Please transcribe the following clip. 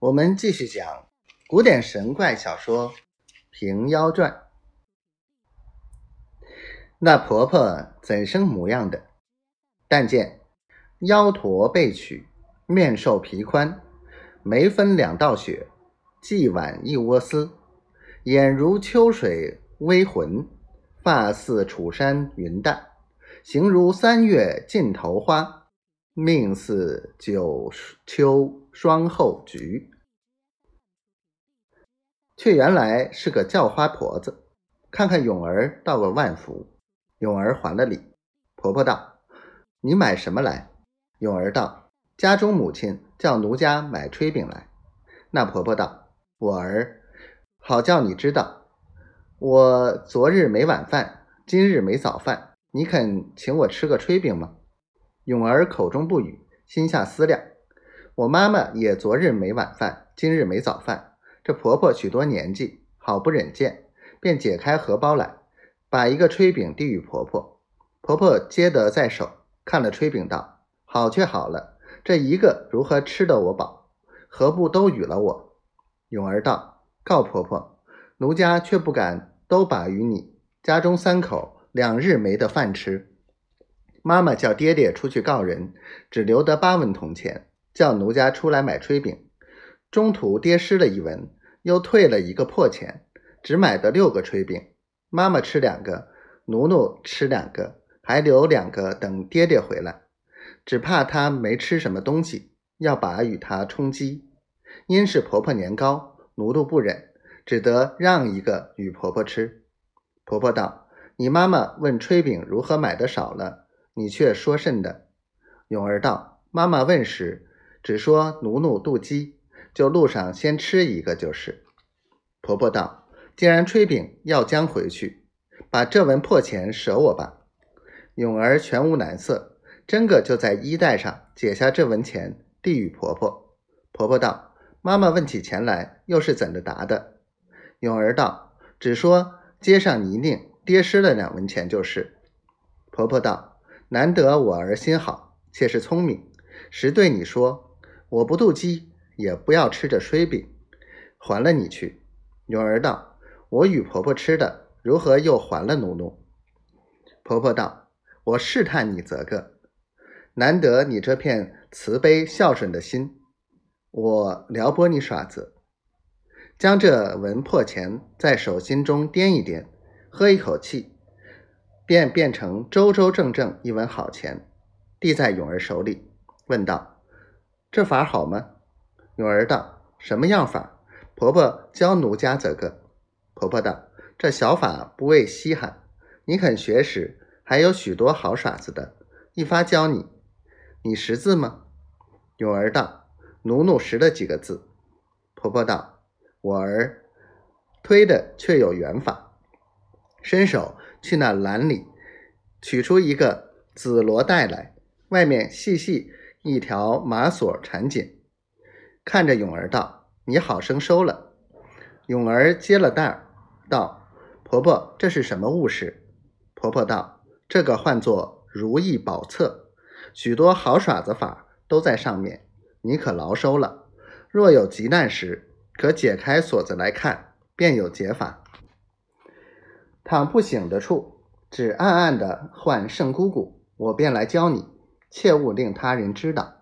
我们继续讲古典神怪小说《平妖传》。那婆婆怎生模样的？但见腰驼背曲，面瘦皮宽，眉分两道雪，髻挽一窝丝，眼如秋水微浑，发似楚山云淡，形如三月尽头花，命似九秋。霜后菊，却原来是个叫花婆子。看看永儿道个万福，永儿还了礼。婆婆道：“你买什么来？”永儿道：“家中母亲叫奴家买炊饼来。”那婆婆道：“我儿，好叫你知道，我昨日没晚饭，今日没早饭，你肯请我吃个炊饼吗？”永儿口中不语，心下思量。我妈妈也昨日没晚饭，今日没早饭。这婆婆许多年纪，好不忍见，便解开荷包来，把一个炊饼递与婆婆。婆婆接得在手，看了炊饼，道：“好却好了，这一个如何吃得我饱？何不都与了我？”永儿道：“告婆婆，奴家却不敢都把与你。家中三口两日没得饭吃，妈妈叫爹爹出去告人，只留得八文铜钱。”叫奴家出来买炊饼，中途跌失了一文，又退了一个破钱，只买得六个炊饼。妈妈吃两个，奴奴吃两个，还留两个等爹爹回来。只怕他没吃什么东西，要把与他充饥。因是婆婆年高，奴奴不忍，只得让一个与婆婆吃。婆婆道：“你妈妈问炊饼如何买的少了，你却说甚的？”永儿道：“妈妈问时。”只说奴奴妒饥，就路上先吃一个就是。婆婆道：“既然炊饼要将回去，把这文破钱舍我吧。”永儿全无难色，真个就在衣带上解下这文钱，递与婆婆。婆婆道：“妈妈问起钱来，又是怎的答的？”永儿道：“只说街上泥泞，跌失了两文钱就是。”婆婆道：“难得我儿心好，且是聪明，实对你说。”我不妒饥，也不要吃这炊饼，还了你去。女儿道：“我与婆婆吃的，如何又还了奴奴？”婆婆道：“我试探你则个，难得你这片慈悲孝顺的心，我撩拨你耍子。将这文破钱在手心中掂一掂，喝一口气，便变成周周正正一文好钱，递在永儿手里，问道。”这法好吗？永儿道：“什么样法？婆婆教奴家则个。”婆婆道：“这小法不为稀罕，你肯学时，还有许多好耍子的，一发教你。你识字吗？”永儿道：“奴奴识了几个字。”婆婆道：“我儿推的却有缘法，伸手去那篮里取出一个紫罗带来，外面细细。”一条麻锁缠紧，看着永儿道：“你好生收了。”永儿接了袋儿道：“婆婆，这是什么物事？”婆婆道：“这个唤作如意宝册，许多好耍子法都在上面，你可牢收了。若有急难时，可解开锁子来看，便有解法。倘不醒的处，只暗暗的唤圣姑姑，我便来教你。”切勿令他人知道。